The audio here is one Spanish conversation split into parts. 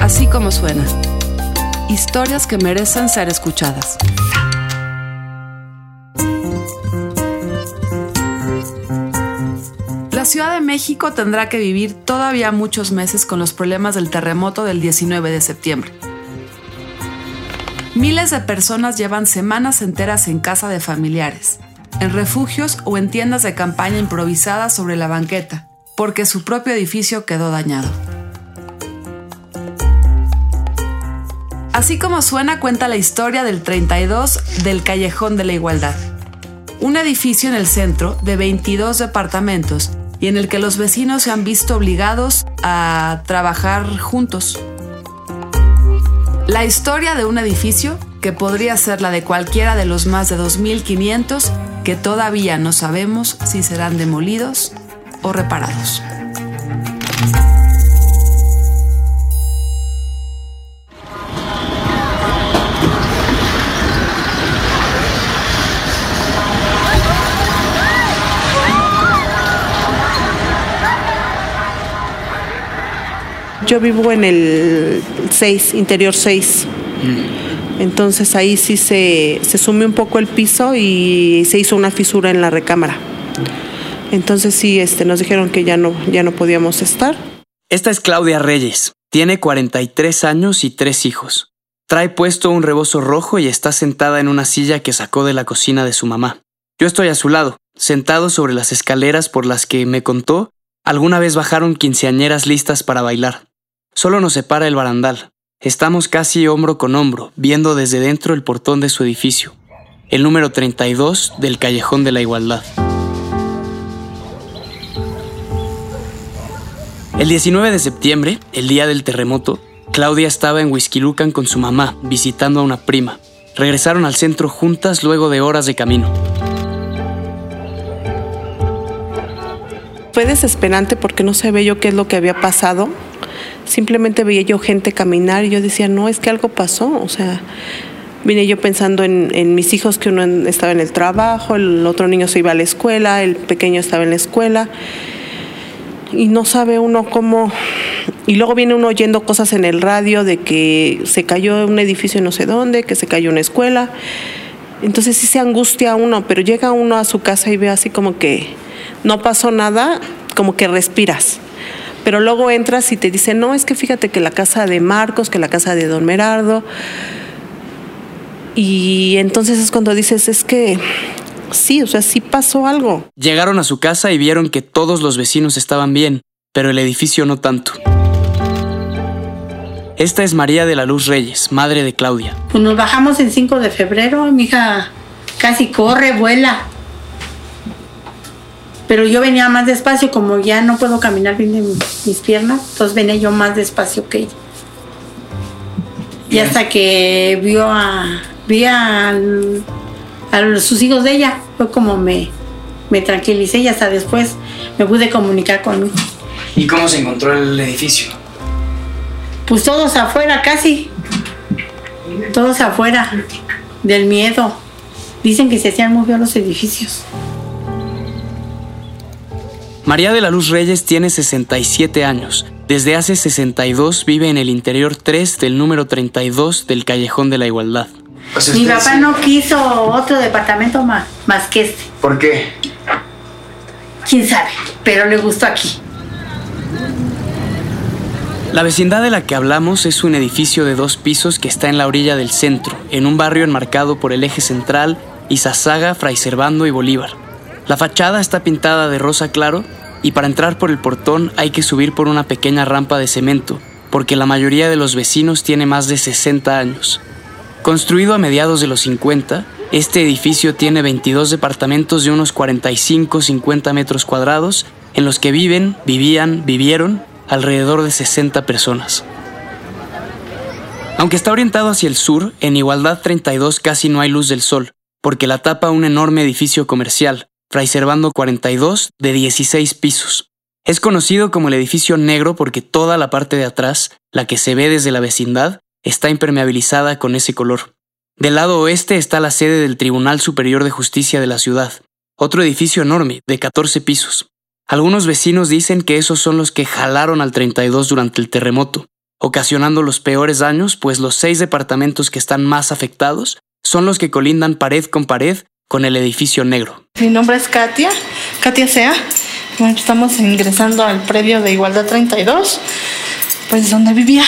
Así como suena. Historias que merecen ser escuchadas. La Ciudad de México tendrá que vivir todavía muchos meses con los problemas del terremoto del 19 de septiembre. Miles de personas llevan semanas enteras en casa de familiares, en refugios o en tiendas de campaña improvisadas sobre la banqueta, porque su propio edificio quedó dañado. Así como suena cuenta la historia del 32 del Callejón de la Igualdad, un edificio en el centro de 22 departamentos y en el que los vecinos se han visto obligados a trabajar juntos. La historia de un edificio que podría ser la de cualquiera de los más de 2.500 que todavía no sabemos si serán demolidos o reparados. Yo vivo en el 6, interior 6. Entonces ahí sí se, se sumió un poco el piso y se hizo una fisura en la recámara. Entonces sí, este, nos dijeron que ya no, ya no podíamos estar. Esta es Claudia Reyes. Tiene 43 años y tres hijos. Trae puesto un rebozo rojo y está sentada en una silla que sacó de la cocina de su mamá. Yo estoy a su lado, sentado sobre las escaleras por las que, me contó, alguna vez bajaron quinceañeras listas para bailar. Solo nos separa el barandal. Estamos casi hombro con hombro, viendo desde dentro el portón de su edificio, el número 32 del Callejón de la Igualdad. El 19 de septiembre, el día del terremoto, Claudia estaba en Huizquilucan con su mamá, visitando a una prima. Regresaron al centro juntas luego de horas de camino. Fue desesperante porque no sabía yo qué es lo que había pasado simplemente veía yo gente caminar y yo decía, no, es que algo pasó, o sea, vine yo pensando en, mis hijos que uno estaba en el trabajo, el otro niño se iba a la escuela, el pequeño estaba en la escuela y no sabe uno cómo... Y luego viene uno oyendo cosas en el radio de que se cayó un edificio no sé dónde, que se cayó una escuela. Entonces sí se angustia uno, pero llega uno a su casa y ve así como que no pasó nada, como que respiras. Pero luego entras y te dicen, no, es que fíjate que la casa de Marcos, que la casa de Don Merardo. Y entonces es cuando dices, es que sí, o sea, sí pasó algo. Llegaron a su casa y vieron que todos los vecinos estaban bien, pero el edificio no tanto. Esta es María de la Luz Reyes, madre de Claudia. Pues nos bajamos el 5 de febrero, mi hija casi corre, vuela pero yo venía más despacio, como ya no puedo caminar bien de mis piernas, entonces venía yo más despacio que ella. Y hasta que vio a, vi a, sus hijos de ella, fue como me, me tranquilicé y hasta después me pude comunicar conmigo. ¿Y cómo se encontró el edificio? Pues todos afuera casi, todos afuera del miedo. Dicen que se hacían muy bien los edificios. María de la Luz Reyes tiene 67 años. Desde hace 62 vive en el interior 3 del número 32 del Callejón de la Igualdad. Mi papá no quiso otro departamento más, más que este. ¿Por qué? Quién sabe, pero le gustó aquí. La vecindad de la que hablamos es un edificio de dos pisos que está en la orilla del centro, en un barrio enmarcado por el eje central, Izazaga, Fray Servando y Bolívar. La fachada está pintada de rosa claro y para entrar por el portón hay que subir por una pequeña rampa de cemento, porque la mayoría de los vecinos tiene más de 60 años. Construido a mediados de los 50, este edificio tiene 22 departamentos de unos 45-50 metros cuadrados en los que viven, vivían, vivieron alrededor de 60 personas. Aunque está orientado hacia el sur, en Igualdad 32 casi no hay luz del sol, porque la tapa un enorme edificio comercial, Fray Servando 42, de 16 pisos. Es conocido como el edificio negro porque toda la parte de atrás, la que se ve desde la vecindad, está impermeabilizada con ese color. Del lado oeste está la sede del Tribunal Superior de Justicia de la ciudad, otro edificio enorme, de 14 pisos. Algunos vecinos dicen que esos son los que jalaron al 32 durante el terremoto, ocasionando los peores daños, pues los seis departamentos que están más afectados son los que colindan pared con pared con el edificio negro. Mi nombre es Katia, Katia Sea. Bueno, estamos ingresando al predio de Igualdad 32, pues donde vivía,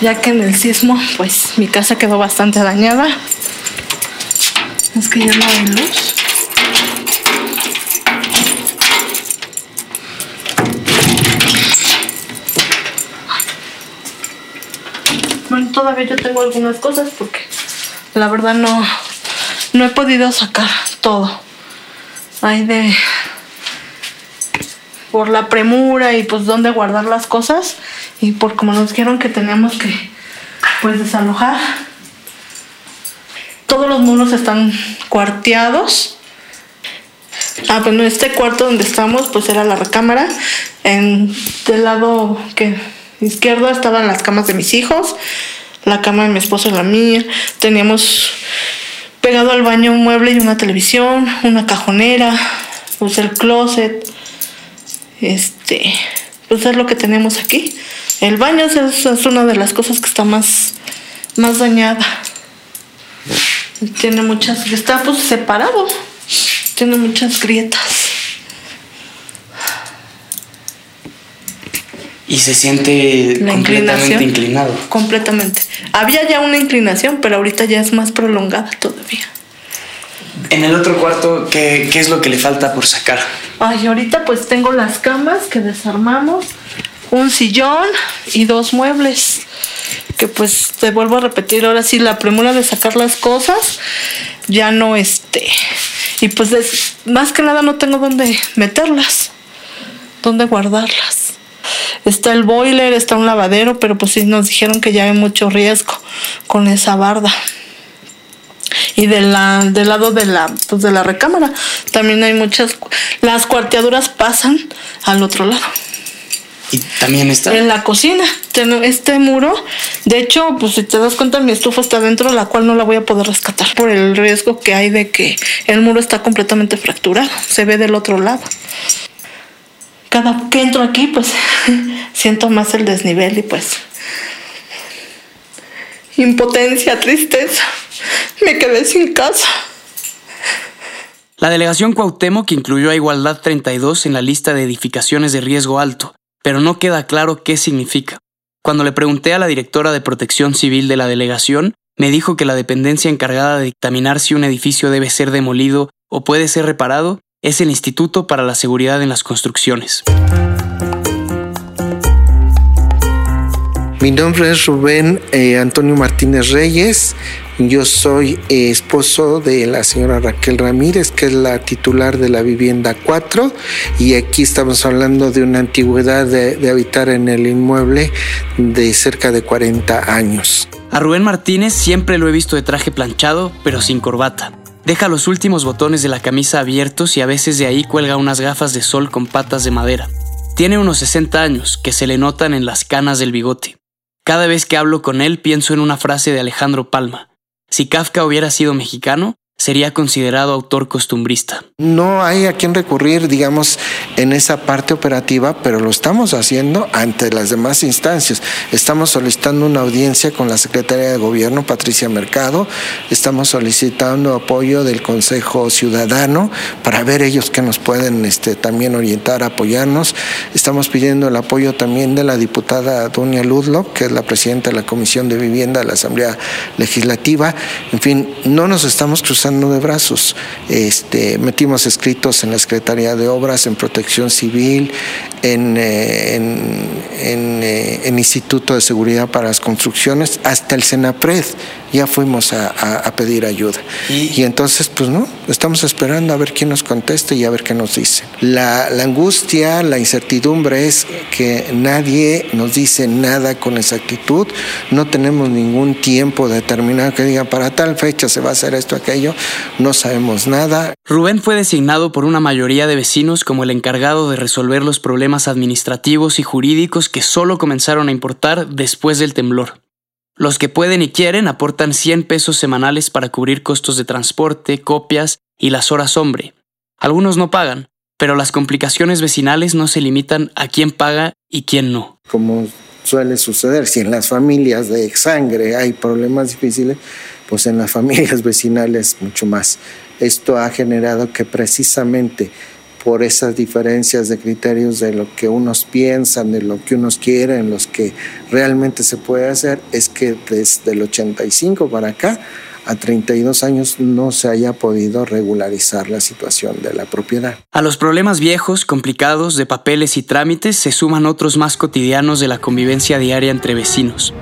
ya que en el sismo, pues mi casa quedó bastante dañada. Es que ya no hay luz. Bueno, todavía yo tengo algunas cosas porque la verdad no, no he podido sacar todo. Hay de por la premura y pues dónde guardar las cosas y por como nos dijeron que teníamos que pues desalojar. Todos los muros están cuarteados. Ah, bueno, este cuarto donde estamos pues era la recámara. En del lado que izquierdo estaban las camas de mis hijos, la cama de mi esposo y la mía. Teníamos pegado al baño un mueble y una televisión, una cajonera, pues el closet. Este, pues es lo que tenemos aquí. El baño es, es una de las cosas que está más, más dañada. Tiene muchas, está pues separado. Tiene muchas grietas. Y se siente La completamente inclinado. Completamente. Había ya una inclinación, pero ahorita ya es más prolongada todavía. En el otro cuarto, ¿qué, qué es lo que le falta por sacar? Ay, ahorita pues tengo las camas que desarmamos, un sillón y dos muebles. Que pues te vuelvo a repetir, ahora sí, la premura de sacar las cosas, ya no este. Y pues des- más que nada no tengo dónde meterlas, dónde guardarlas. Está el boiler, está un lavadero, pero pues sí nos dijeron que ya hay mucho riesgo con esa barda. Y de la, del lado de la, pues de la recámara también hay muchas. Las cuarteaduras pasan al otro lado. Y también está. En la cocina. Este muro, de hecho, pues si te das cuenta, mi estufa está dentro, la cual no la voy a poder rescatar por el riesgo que hay de que el muro está completamente fracturado. Se ve del otro lado. Cada que entro aquí, pues siento más el desnivel y pues impotencia, tristeza. Me quedé sin casa. La delegación Cuauhtémoc incluyó a Igualdad 32 en la lista de edificaciones de riesgo alto, pero no queda claro qué significa. Cuando le pregunté a la directora de Protección Civil de la delegación, me dijo que la dependencia encargada de dictaminar si un edificio debe ser demolido o puede ser reparado es el Instituto para la Seguridad en las Construcciones. Mi nombre es Rubén eh, Antonio Martínez Reyes. Yo soy eh, esposo de la señora Raquel Ramírez, que es la titular de la vivienda 4. Y aquí estamos hablando de una antigüedad de, de habitar en el inmueble de cerca de 40 años. A Rubén Martínez siempre lo he visto de traje planchado, pero sin corbata. Deja los últimos botones de la camisa abiertos y a veces de ahí cuelga unas gafas de sol con patas de madera. Tiene unos 60 años que se le notan en las canas del bigote. Cada vez que hablo con él pienso en una frase de Alejandro Palma. Si Kafka hubiera sido mexicano, sería considerado autor costumbrista. No hay a quien recurrir, digamos, en esa parte operativa, pero lo estamos haciendo ante las demás instancias. Estamos solicitando una audiencia con la Secretaría de Gobierno, Patricia Mercado. Estamos solicitando apoyo del Consejo Ciudadano para ver ellos que nos pueden este, también orientar, apoyarnos. Estamos pidiendo el apoyo también de la diputada Dunia Ludlow, que es la presidenta de la Comisión de Vivienda de la Asamblea Legislativa. En fin, no nos estamos cruzando de brazos. Este, metimos escritos en la Secretaría de Obras, en Protección Civil, en, eh, en, en, eh, en Instituto de Seguridad para las Construcciones, hasta el Senapred. Ya fuimos a, a- a pedir ayuda. ¿Y? Y entonces, pues no, estamos esperando a ver quién nos conteste y a ver qué nos dice. La, la angustia, la incertidumbre es que nadie nos dice nada con exactitud, no tenemos ningún tiempo determinado que diga para tal fecha se va a hacer esto, aquello, no sabemos nada. Rubén fue designado por una mayoría de vecinos como el encargado de resolver los problemas administrativos y jurídicos que solo comenzaron a importar después del temblor. Los que pueden y quieren aportan 100 pesos semanales para cubrir costos de transporte, copias y las horas hombre. Algunos no pagan, pero las complicaciones vecinales no se limitan a quién paga y quién no. Como suele suceder. Si en las familias de sangre hay problemas difíciles, pues en las familias vecinales mucho más. Esto ha generado que precisamente por esas diferencias de criterios de lo que unos piensan, de lo que unos quieren, los que realmente se puede hacer, es que desde el 85 para acá, a 32 años, no se haya podido regularizar la situación de la propiedad. A los problemas viejos, complicados, de papeles y trámites, se suman otros más cotidianos de la convivencia diaria entre vecinos.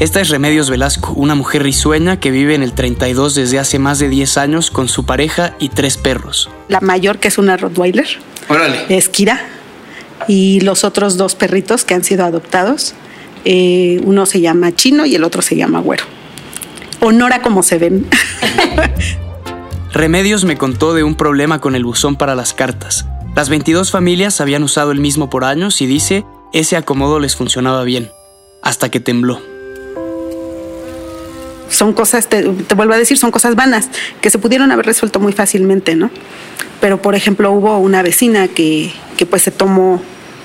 Esta es Remedios Velasco, una mujer risueña que vive en el 32 desde hace más de 10 años con su pareja y tres perros. La mayor, que es una Rottweiler, Órale. es Kira. Y los otros dos perritos que han sido adoptados, eh, uno se llama Chino y el otro se llama Güero. Honora como se ven. Remedios me contó de un problema con el buzón para las cartas. Las 22 familias habían usado el mismo por años y dice, ese acomodo les funcionaba bien, hasta que tembló son cosas, te, vuelvo a decir, son cosas vanas que se pudieron haber resuelto muy fácilmente, ¿no? Pero, por ejemplo, hubo una vecina que, que pues se tomó,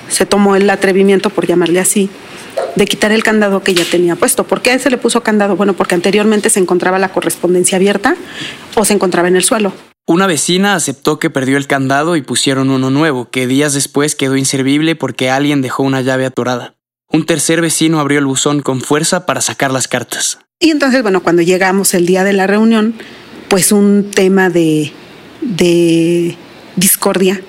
se tomó el atrevimiento, por llamarle así, de quitar el candado que ya tenía puesto. ¿Por qué se le puso candado? Bueno, porque anteriormente se encontraba la correspondencia abierta o se encontraba en el suelo. Una vecina aceptó que perdió el candado y pusieron uno nuevo, que días después quedó inservible porque alguien dejó una llave atorada. Un tercer vecino abrió el buzón con fuerza para sacar las cartas. Y entonces, bueno, cuando llegamos el día de la reunión, pues un tema de, de discordia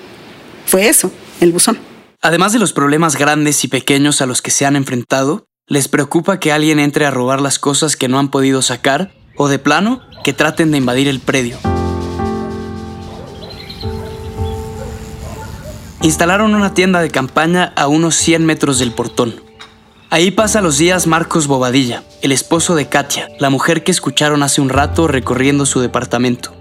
fue eso, el buzón. Además de los problemas grandes y pequeños a los que se han enfrentado, les preocupa que alguien entre a robar las cosas que no han podido sacar o de plano que traten de invadir el predio. Instalaron una tienda de campaña a unos 100 metros del portón. Ahí pasa los días Marcos Bobadilla, el esposo de Katia, la mujer que escucharon hace un rato recorriendo su departamento.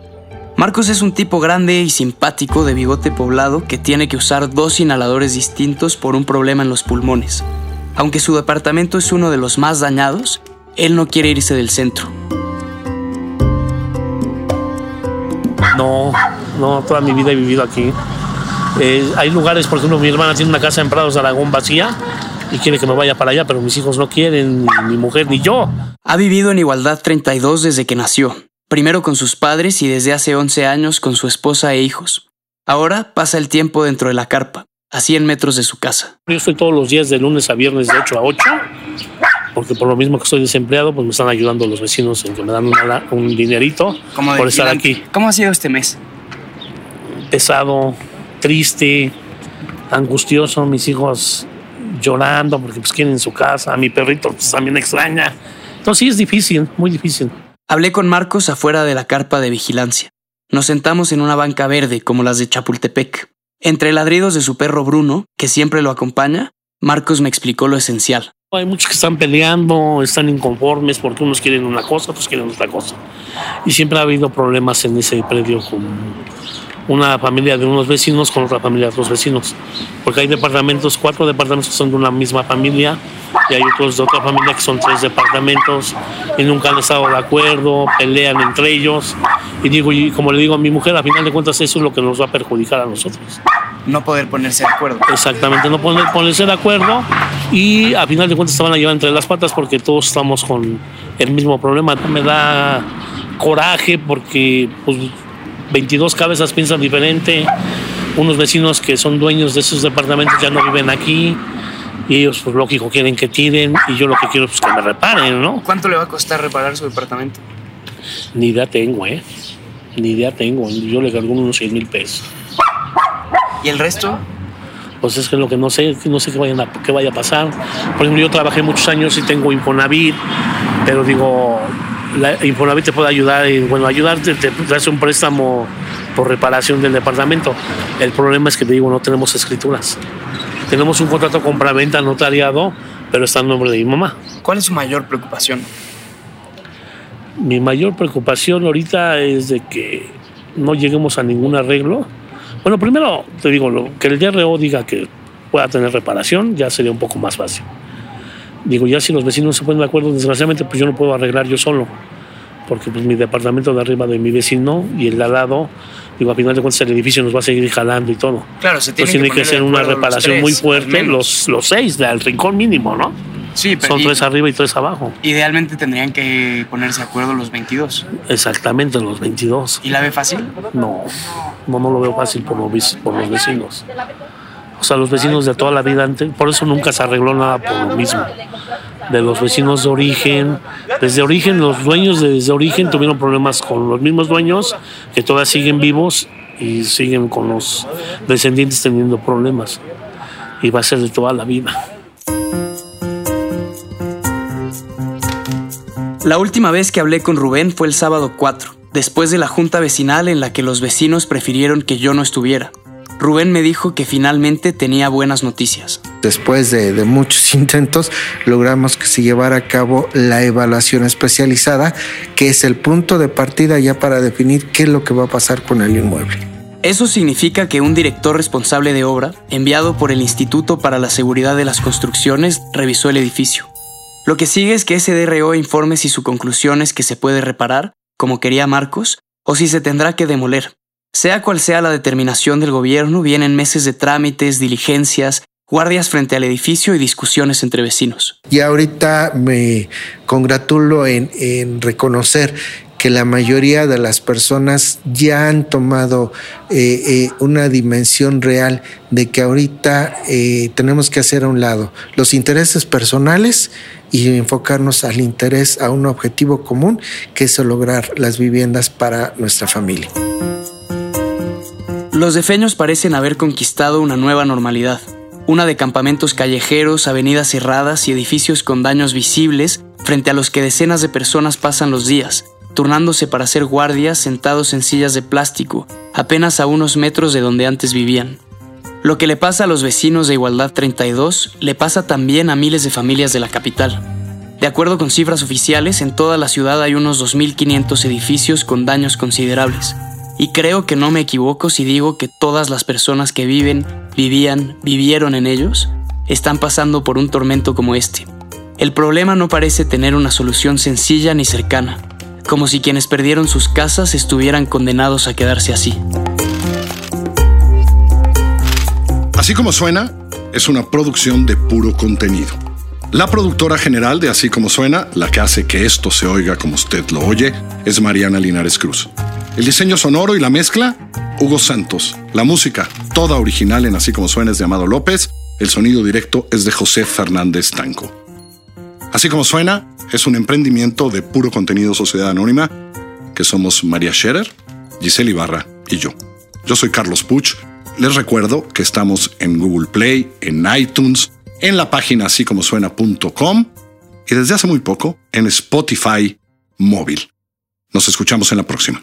Marcos es un tipo grande y simpático de bigote poblado que tiene que usar dos inhaladores distintos por un problema en los pulmones. Aunque su departamento es uno de los más dañados, él no quiere irse del centro. No, no, toda mi vida he vivido aquí. Eh, hay lugares, por ejemplo, mi hermana tiene una casa en Prados de Aragón vacía y quiere que me vaya para allá, pero mis hijos no quieren, ni mi mujer ni yo. Ha vivido en Igualdad 32 desde que nació, primero con sus padres y desde hace 11 años con su esposa e hijos. Ahora pasa el tiempo dentro de la carpa, a 100 metros de su casa. Yo estoy todos los días de lunes a viernes de 8 a 8, porque por lo mismo que estoy desempleado, pues me están ayudando los vecinos en que me dan una, un dinerito por estar aquí. ¿Cómo ha sido este mes? Pesado, triste, angustioso, mis hijos llorando porque pues quieren su casa, mi perrito pues, también extraña. Entonces sí es difícil, muy difícil. Hablé con Marcos afuera de la carpa de vigilancia. Nos sentamos en una banca verde como las de Chapultepec. Entre ladridos de su perro Bruno, que siempre lo acompaña, Marcos me explicó lo esencial. Hay muchos que están peleando, están inconformes porque unos quieren una cosa, otros quieren otra cosa. Y siempre ha habido problemas en ese predio con una familia de unos vecinos con otra familia de otros vecinos. Porque hay departamentos, cuatro departamentos que son de una misma familia y hay otros de otra familia que son tres departamentos y nunca han estado de acuerdo, pelean entre ellos. Y digo, y como le digo a mi mujer, a final de cuentas eso es lo que nos va a perjudicar a nosotros. No poder ponerse de acuerdo. Exactamente, no poder ponerse de acuerdo y a final de cuentas se van a llevar entre las patas porque todos estamos con el mismo problema. Me da coraje porque pues, 22 cabezas piensan diferente. Unos vecinos que son dueños de esos departamentos ya no viven aquí. Y ellos, pues lógico, quieren que tiren. Y yo lo que quiero es que me reparen, ¿no? ¿Cuánto le va a costar reparar su departamento? Ni idea tengo, ¿eh? Ni idea tengo. Yo le cargo unos 100 mil pesos. ¿Y el resto? Pues es que lo que no sé, no sé qué, vayan a, qué vaya a pasar. Por ejemplo, yo trabajé muchos años y tengo Infonavit, pero digo, la Infonavit te puede ayudar, y, bueno, ayudarte, te, te hace un préstamo por reparación del departamento. El problema es que te digo, no tenemos escrituras. Tenemos un contrato compra-venta notariado, pero está en nombre de mi mamá. ¿Cuál es su mayor preocupación? Mi mayor preocupación ahorita es de que no lleguemos a ningún arreglo. Bueno, primero te digo, lo, que el DRO diga que pueda tener reparación ya sería un poco más fácil. Digo, ya si los vecinos se ponen de acuerdo, desgraciadamente, pues yo no puedo arreglar yo solo. porque pues mi departamento de arriba de mi vecino y el de al lado, digo, a final de cuentas el edificio nos va a seguir jalando y todo. Claro, se tiene que que, de una reparación tres, muy fuerte, los, los seis, del rincón mínimo, ¿no? Sí, pero Son tres arriba y tres abajo. idealmente tendrían que ponerse de acuerdo los 22. Exactamente, los 22. ¿Y la ve fácil? No, no, no lo veo fácil por los, por los vecinos. O sea, los vecinos de toda la vida antes, por eso nunca se arregló nada por lo mismo. De los vecinos de origen, desde origen, los dueños de- desde origen tuvieron problemas con los mismos dueños que todavía siguen vivos y siguen con los descendientes teniendo problemas. Y va a ser de toda la vida. La última vez que hablé con Rubén fue el sábado 4, después de la junta vecinal en la que los vecinos prefirieron que yo no estuviera. Rubén me dijo que finalmente tenía buenas noticias. Después de, de muchos intentos, logramos que se llevara a cabo la evaluación especializada, que es el punto de partida ya para definir qué es lo que va a pasar con el inmueble. Eso significa que un director responsable de obra, enviado por el Instituto para la Seguridad de las Construcciones, revisó el edificio. Lo que sigue es que ese DRO informe si su conclusión es que se puede reparar, como quería Marcos, o si se tendrá que demoler. Sea cual sea la determinación del gobierno, vienen meses de trámites, diligencias, guardias frente al edificio y discusiones entre vecinos. Y ahorita me congratulo en, reconocer que la mayoría de las personas ya han tomado eh, eh, una dimensión real de que ahorita eh, tenemos que hacer a un lado los intereses personales y enfocarnos al interés, a un objetivo común, que es lograr las viviendas para nuestra familia. Los defeños parecen haber conquistado una nueva normalidad, una de campamentos callejeros, avenidas cerradas y edificios con daños visibles frente a los que decenas de personas pasan los días, turnándose para ser guardias sentados en sillas de plástico, apenas a unos metros de donde antes vivían. Lo que le pasa a los vecinos de Igualdad 32 le pasa también a miles de familias de la capital. De acuerdo con cifras oficiales, en toda la ciudad hay unos 2.500 edificios con daños considerables. Y creo que no me equivoco si digo que todas las personas que viven, vivían, vivieron en ellos, están pasando por un tormento como este. El problema no parece tener una solución sencilla ni cercana, como si quienes perdieron sus casas estuvieran condenados a quedarse así. Así como suena, es una producción de puro contenido. La productora general de Así como suena, la que hace que esto se oiga como usted lo oye, es Mariana Linares Cruz. El diseño sonoro y la mezcla, Hugo Santos. La música, toda original en Así como suena es de Amado López. El sonido directo es de José Fernández Tanco. Así como suena, es un emprendimiento de puro contenido Sociedad Anónima, que somos María Scherer, Giselle Ibarra y yo. Yo soy Carlos Puch. Les recuerdo que estamos en Google Play, en iTunes, en la página así como suena.com y desde hace muy poco en Spotify móvil. Nos escuchamos en la próxima.